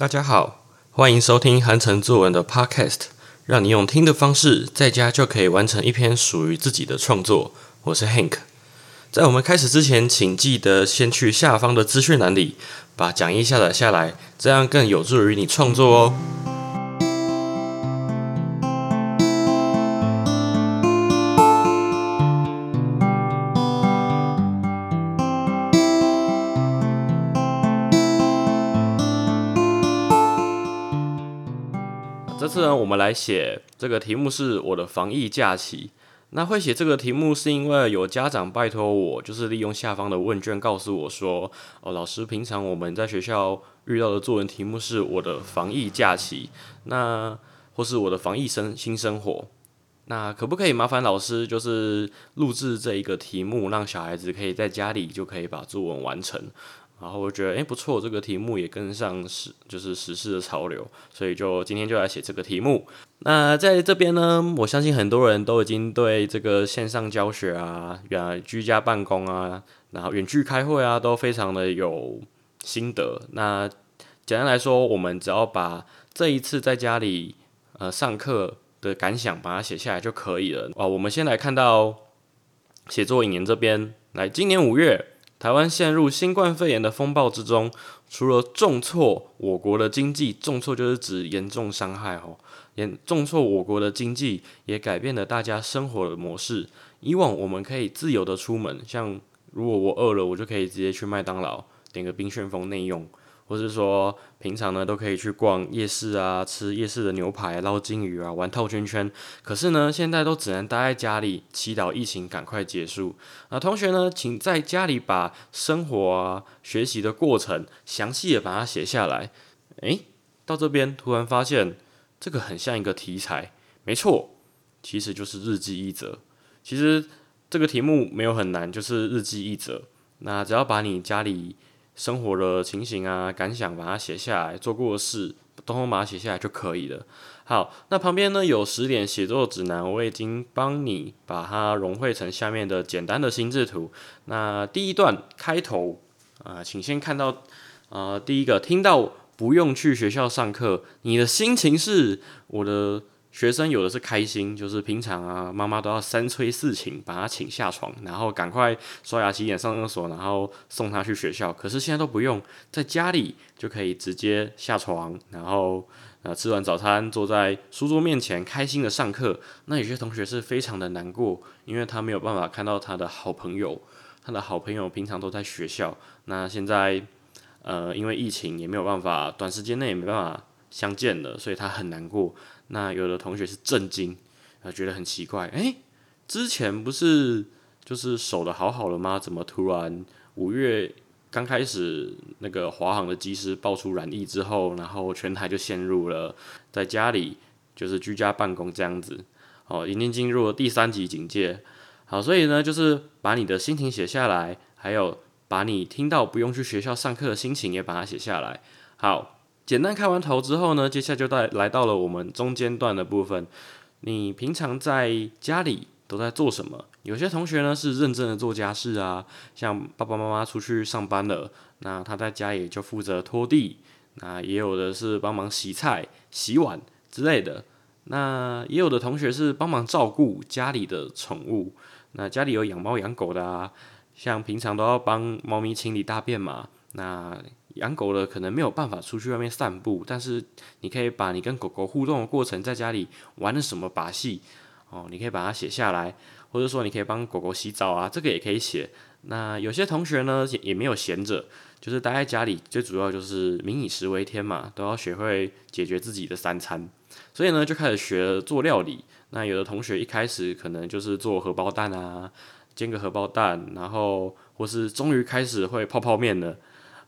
大家好，欢迎收听韩城作文的 Podcast，让你用听的方式在家就可以完成一篇属于自己的创作。我是 Hank，在我们开始之前，请记得先去下方的资讯栏里把讲义下载下来，这样更有助于你创作哦。这次呢，我们来写这个题目是我的防疫假期。那会写这个题目是因为有家长拜托我，就是利用下方的问卷告诉我说：“哦，老师，平常我们在学校遇到的作文题目是我的防疫假期，那或是我的防疫生新生活。那可不可以麻烦老师，就是录制这一个题目，让小孩子可以在家里就可以把作文完成？”然后我觉得，哎，不错，这个题目也跟上时，就是时事的潮流，所以就今天就来写这个题目。那在这边呢，我相信很多人都已经对这个线上教学啊、远居家办公啊、然后远距开会啊，都非常的有心得。那简单来说，我们只要把这一次在家里呃上课的感想把它写下来就可以了。哦，我们先来看到写作引言这边，来，今年五月。台湾陷入新冠肺炎的风暴之中，除了重挫我国的经济，重挫就是指严重伤害哦，严重挫我国的经济，也改变了大家生活的模式。以往我们可以自由的出门，像如果我饿了，我就可以直接去麦当劳点个冰旋风内用。或是说，平常呢都可以去逛夜市啊，吃夜市的牛排、捞金鱼啊，玩套圈圈。可是呢，现在都只能待在家里，祈祷疫情赶快结束。那同学呢，请在家里把生活啊、学习的过程详细的把它写下来。诶，到这边突然发现，这个很像一个题材。没错，其实就是日记一则。其实这个题目没有很难，就是日记一则。那只要把你家里。生活的情形啊，感想，把它写下来，做过的事，通通把它写下来就可以了。好，那旁边呢有十点写作指南，我已经帮你把它融汇成下面的简单的心智图。那第一段开头啊，请先看到啊，第一个听到不用去学校上课，你的心情是我的。学生有的是开心，就是平常啊，妈妈都要三催四请把他请下床，然后赶快刷牙洗脸上厕所，然后送他去学校。可是现在都不用，在家里就可以直接下床，然后呃吃完早餐，坐在书桌面前开心的上课。那有些同学是非常的难过，因为他没有办法看到他的好朋友，他的好朋友平常都在学校，那现在呃因为疫情也没有办法，短时间内也没办法相见了，所以他很难过。那有的同学是震惊，啊，觉得很奇怪，哎，之前不是就是守的好好的吗？怎么突然五月刚开始那个华航的机师爆出染疫之后，然后全台就陷入了在家里就是居家办公这样子，哦，已经进入了第三级警戒，好，所以呢，就是把你的心情写下来，还有把你听到不用去学校上课的心情也把它写下来，好。简单开完头之后呢，接下来就带来到了我们中间段的部分。你平常在家里都在做什么？有些同学呢是认真的做家事啊，像爸爸妈妈出去上班了，那他在家里就负责拖地。那也有的是帮忙洗菜、洗碗之类的。那也有的同学是帮忙照顾家里的宠物。那家里有养猫养狗的啊，像平常都要帮猫咪清理大便嘛。那养狗的可能没有办法出去外面散步，但是你可以把你跟狗狗互动的过程，在家里玩了什么把戏哦，你可以把它写下来，或者说你可以帮狗狗洗澡啊，这个也可以写。那有些同学呢也没有闲着，就是待在家里，最主要就是民以食为天嘛，都要学会解决自己的三餐，所以呢就开始学做料理。那有的同学一开始可能就是做荷包蛋啊，煎个荷包蛋，然后或是终于开始会泡泡面了。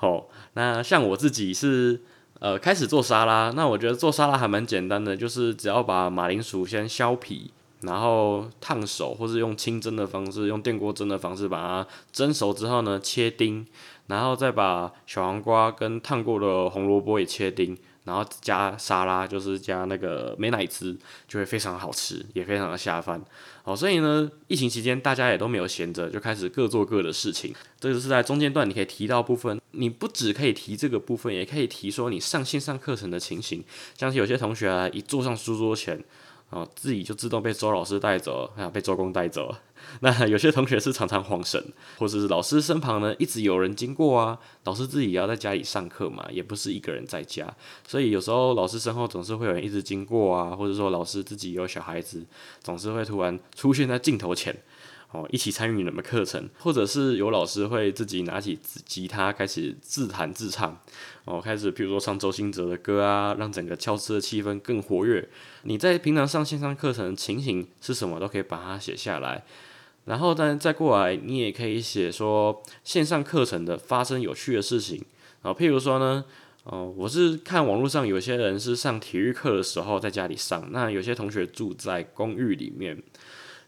好，那像我自己是呃开始做沙拉，那我觉得做沙拉还蛮简单的，就是只要把马铃薯先削皮，然后烫熟，或是用清蒸的方式，用电锅蒸的方式把它蒸熟之后呢，切丁，然后再把小黄瓜跟烫过的红萝卜也切丁，然后加沙拉，就是加那个美乃滋，就会非常好吃，也非常的下饭。好，所以呢，疫情期间大家也都没有闲着，就开始各做各的事情。这就是在中间段你可以提到部分，你不只可以提这个部分，也可以提说你上线上课程的情形。像是有些同学啊，一坐上书桌前。哦，自己就自动被周老师带走，啊，被周公带走了。那有些同学是常常晃神，或者是老师身旁呢一直有人经过啊，老师自己也要在家里上课嘛，也不是一个人在家，所以有时候老师身后总是会有人一直经过啊，或者说老师自己有小孩子，总是会突然出现在镜头前。哦，一起参与你们课程，或者是有老师会自己拿起吉他开始自弹自唱，哦，开始比如说唱周兴哲的歌啊，让整个教室的气氛更活跃。你在平常上线上课程情形是什么，都可以把它写下来。然后，但再过来，你也可以写说线上课程的发生有趣的事情啊，譬如说呢，哦，我是看网络上有些人是上体育课的时候在家里上，那有些同学住在公寓里面。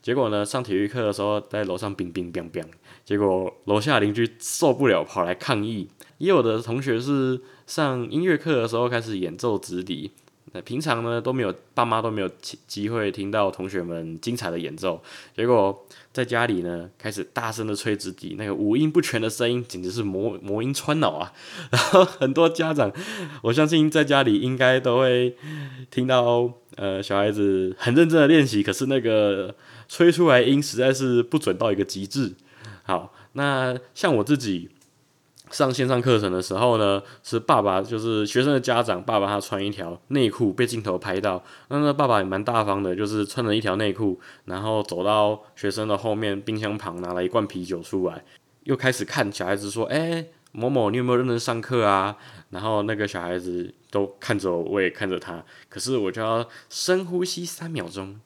结果呢，上体育课的时候在楼上冰冰冰冰，结果楼下邻居受不了，跑来抗议。也有的同学是上音乐课的时候开始演奏直笛，那平常呢都没有爸妈都没有机会听到同学们精彩的演奏，结果在家里呢开始大声的吹直笛，那个五音不全的声音简直是魔魔音穿脑啊！然后很多家长，我相信在家里应该都会听到呃小孩子很认真的练习，可是那个。吹出来音实在是不准到一个极致。好，那像我自己上线上课程的时候呢，是爸爸就是学生的家长，爸爸他穿一条内裤被镜头拍到，那那爸爸也蛮大方的，就是穿了一条内裤，然后走到学生的后面冰箱旁拿了一罐啤酒出来，又开始看小孩子说：“哎，某某，你有没有认真上课啊？”然后那个小孩子都看着我，我也看着他，可是我就要深呼吸三秒钟。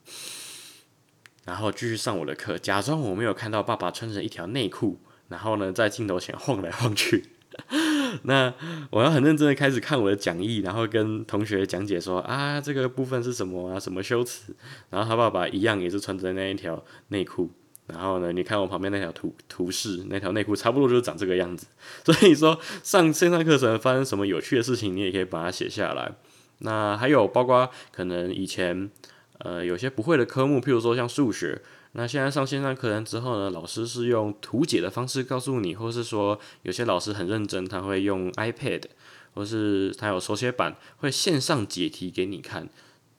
然后继续上我的课，假装我没有看到爸爸穿着一条内裤，然后呢在镜头前晃来晃去。那我要很认真的开始看我的讲义，然后跟同学讲解说啊这个部分是什么啊什么修辞。然后他爸爸一样也是穿着那一条内裤，然后呢你看我旁边那条图图示，那条内裤差不多就是长这个样子。所以说上线上课程发生什么有趣的事情，你也可以把它写下来。那还有包括可能以前。呃，有些不会的科目，譬如说像数学，那现在上线上课程之后呢，老师是用图解的方式告诉你，或是说有些老师很认真，他会用 iPad，或是他有手写板，会线上解题给你看。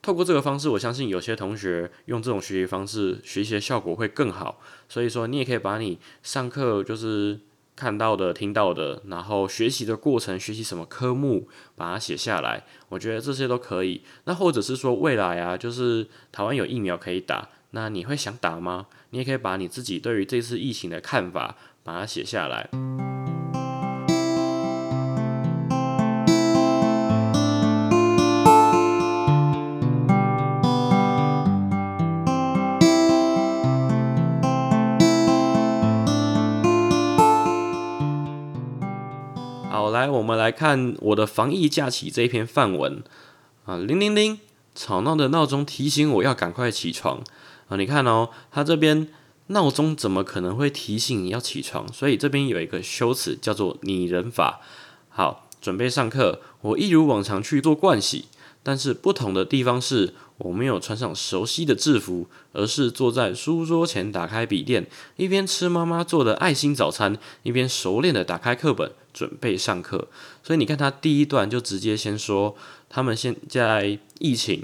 透过这个方式，我相信有些同学用这种学习方式，学习的效果会更好。所以说，你也可以把你上课就是。看到的、听到的，然后学习的过程，学习什么科目，把它写下来，我觉得这些都可以。那或者是说未来啊，就是台湾有疫苗可以打，那你会想打吗？你也可以把你自己对于这次疫情的看法，把它写下来。好来，我们来看我的防疫假期这一篇范文啊，铃铃铃，吵闹的闹钟提醒我要赶快起床啊！你看哦，它这边闹钟怎么可能会提醒你要起床？所以这边有一个修辞叫做拟人法。好，准备上课，我一如往常去做盥洗，但是不同的地方是。我没有穿上熟悉的制服，而是坐在书桌前，打开笔电，一边吃妈妈做的爱心早餐，一边熟练的打开课本，准备上课。所以你看，他第一段就直接先说他们现在疫情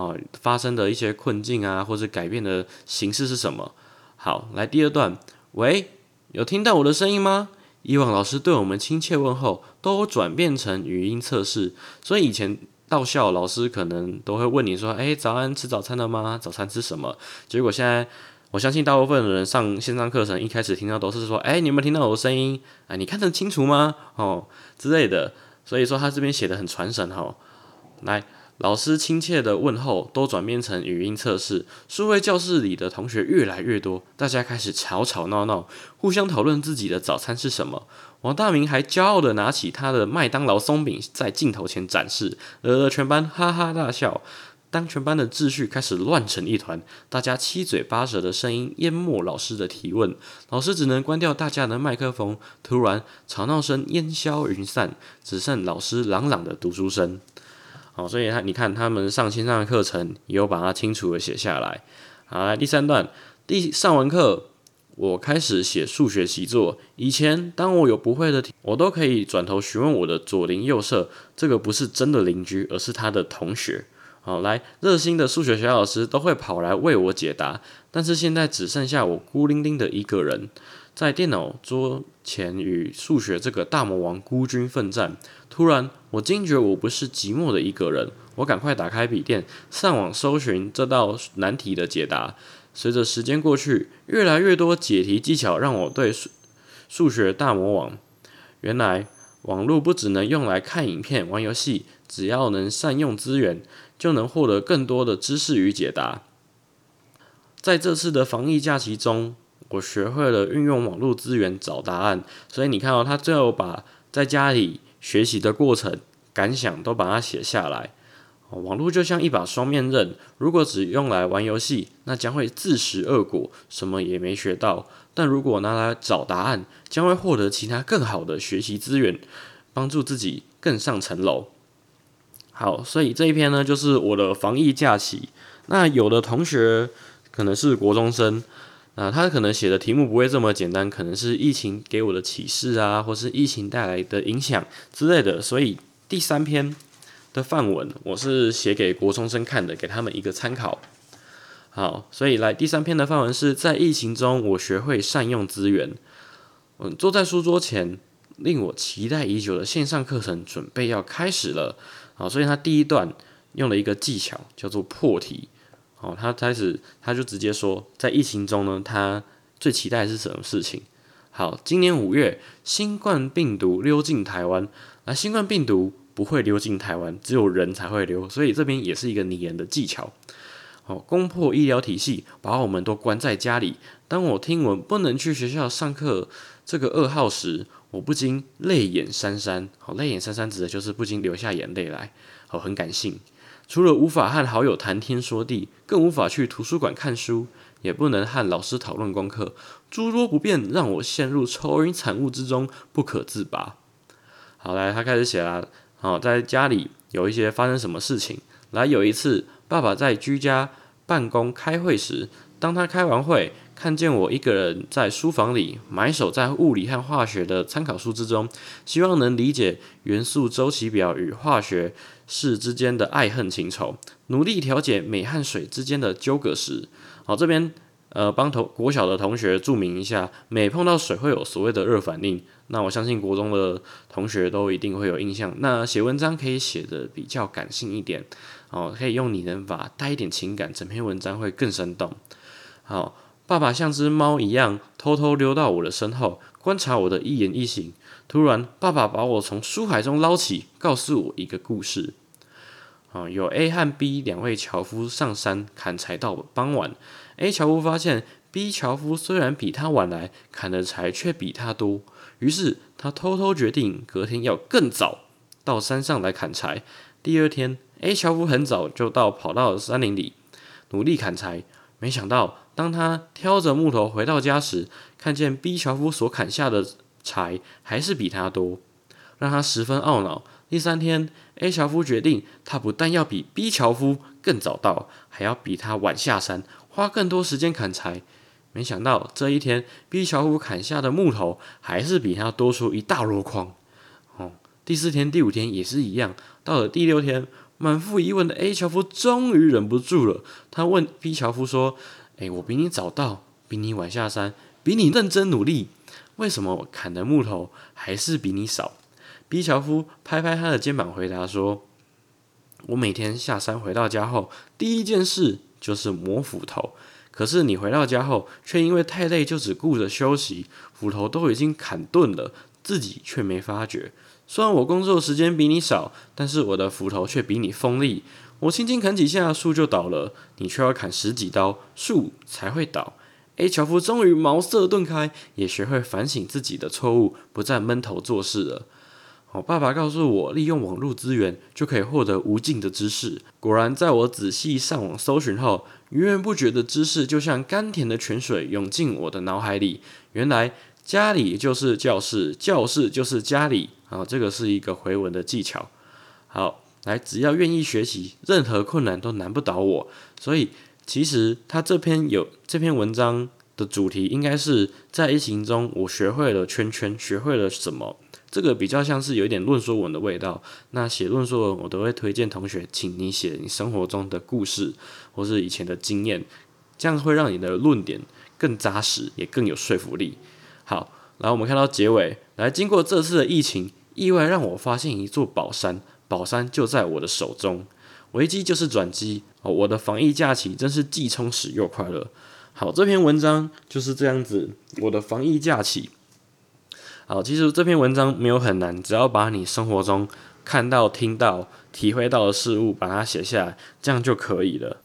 啊发生的一些困境啊，或者改变的形式是什么。好，来第二段，喂，有听到我的声音吗？以往老师对我们亲切问候，都转变成语音测试，所以以前。到校，老师可能都会问你说：“哎，早安，吃早餐了吗？早餐吃什么？”结果现在，我相信大部分的人上线上课程，一开始听到都是说：“哎，你有没有听到我的声音？哎，你看得清楚吗？哦之类的。”所以说他这边写的很传神哈。来，老师亲切的问候都转变成语音测试，数位教室里的同学越来越多，大家开始吵吵闹闹，互相讨论自己的早餐是什么。王大明还骄傲的拿起他的麦当劳松饼在镜头前展示，惹得全班哈哈大笑。当全班的秩序开始乱成一团，大家七嘴八舌的声音淹没老师的提问，老师只能关掉大家的麦克风。突然，吵闹声烟消云散，只剩老师朗朗的读书声。好，所以他你看他们上线上的课程也有把它清楚的写下来。好，来第三段，第上完课，我开始写数学习作。以前当我有不会的题，我都可以转头询问我的左邻右舍，这个不是真的邻居，而是他的同学。好，来热心的数学小老师都会跑来为我解答，但是现在只剩下我孤零零的一个人。在电脑桌前与数学这个大魔王孤军奋战，突然我惊觉我不是寂寞的一个人。我赶快打开笔电，上网搜寻这道难题的解答。随着时间过去，越来越多解题技巧让我对数数学大魔王。原来网络不只能用来看影片、玩游戏，只要能善用资源，就能获得更多的知识与解答。在这次的防疫假期中。我学会了运用网络资源找答案，所以你看到他最后把在家里学习的过程感想都把它写下来。网络就像一把双面刃，如果只用来玩游戏，那将会自食恶果，什么也没学到；但如果拿来找答案，将会获得其他更好的学习资源，帮助自己更上层楼。好，所以这一篇呢，就是我的防疫假期。那有的同学可能是国中生。啊，他可能写的题目不会这么简单，可能是疫情给我的启示啊，或是疫情带来的影响之类的。所以第三篇的范文我是写给国中生看的，给他们一个参考。好，所以来第三篇的范文是在疫情中我学会善用资源。嗯，坐在书桌前，令我期待已久的线上课程准备要开始了。好，所以他第一段用了一个技巧，叫做破题。哦，他开始，他就直接说，在疫情中呢，他最期待的是什么事情？好，今年五月，新冠病毒溜进台湾，那新冠病毒不会溜进台湾，只有人才会溜，所以这边也是一个拟人的技巧。好，攻破医疗体系，把我们都关在家里。当我听闻不能去学校上课这个噩耗时，我不禁泪眼潸潸。好，泪眼潸潸指的就是不禁流下眼泪来。好，很感性。除了无法和好友谈天说地，更无法去图书馆看书，也不能和老师讨论功课，诸多不便让我陷入愁云惨雾之中不可自拔。好，来，他开始写了。好，在家里有一些发生什么事情？来，有一次，爸爸在居家办公开会时，当他开完会。看见我一个人在书房里埋首在物理和化学的参考书之中，希望能理解元素周期表与化学式之间的爱恨情仇，努力调解镁和水之间的纠葛时，好，这边呃帮同国小的同学注明一下，镁碰到水会有所谓的热反应。那我相信国中的同学都一定会有印象。那写文章可以写的比较感性一点，哦，可以用拟人法带一点情感，整篇文章会更生动。好。爸爸像只猫一样偷偷溜到我的身后，观察我的一言一行。突然，爸爸把我从书海中捞起，告诉我一个故事。啊，有 A 和 B 两位樵夫上山砍柴到傍晚。A 樵夫发现 B 樵夫虽然比他晚来，砍的柴却比他多，于是他偷偷决定隔天要更早到山上来砍柴。第二天，A 樵夫很早就到跑到山林里努力砍柴，没想到。当他挑着木头回到家时，看见 B 樵夫所砍下的柴还是比他多，让他十分懊恼。第三天，A 樵夫决定，他不但要比 B 樵夫更早到，还要比他晚下山，花更多时间砍柴。没想到这一天，B 樵夫砍下的木头还是比他多出一大箩筐。哦，第四天、第五天也是一样。到了第六天，满腹疑问的 A 樵夫终于忍不住了，他问 B 樵夫说。哎，我比你早到，比你晚下山，比你认真努力，为什么砍的木头还是比你少？B 樵夫拍拍他的肩膀，回答说：“我每天下山回到家后，第一件事就是磨斧头。可是你回到家后，却因为太累，就只顾着休息，斧头都已经砍钝了，自己却没发觉。虽然我工作时间比你少，但是我的斧头却比你锋利。”我轻轻砍几下，树就倒了；你却要砍十几刀，树才会倒。A 樵夫终于茅塞顿开，也学会反省自己的错误，不再闷头做事了。好，爸爸告诉我，利用网络资源就可以获得无尽的知识。果然，在我仔细上网搜寻后，源源不绝的知识就像甘甜的泉水涌进我的脑海里。原来，家里就是教室，教室就是家里。啊，这个是一个回文的技巧。好。来，只要愿意学习，任何困难都难不倒我。所以，其实他这篇有这篇文章的主题，应该是在疫情中我学会了圈圈，学会了什么。这个比较像是有一点论说文的味道。那写论说文，我都会推荐同学，请你写你生活中的故事，或是以前的经验，这样会让你的论点更扎实，也更有说服力。好，然后我们看到结尾，来，经过这次的疫情，意外让我发现一座宝山，宝山就在我的手中。危机就是转机哦，我的防疫假期真是既充实又快乐。好，这篇文章就是这样子，我的防疫假期。好，其实这篇文章没有很难，只要把你生活中看到、听到、体会到的事物，把它写下来，这样就可以了。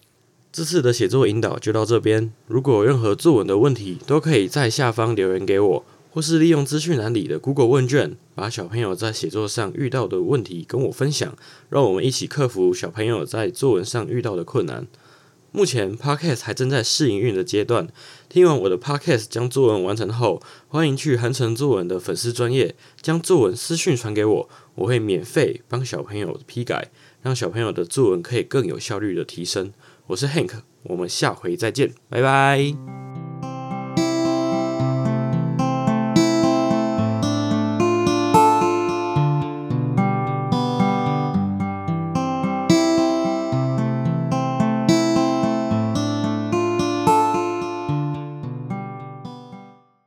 这次的写作引导就到这边，如果有任何作文的问题，都可以在下方留言给我，或是利用资讯栏里的 Google 问卷，把小朋友在写作上遇到的问题跟我分享，让我们一起克服小朋友在作文上遇到的困难。目前 Podcast 还正在试营运的阶段。听完我的 Podcast 将作文完成后，欢迎去韩城作文的粉丝专业将作文私讯传给我，我会免费帮小朋友批改，让小朋友的作文可以更有效率的提升。我是 Hank，我们下回再见，拜拜。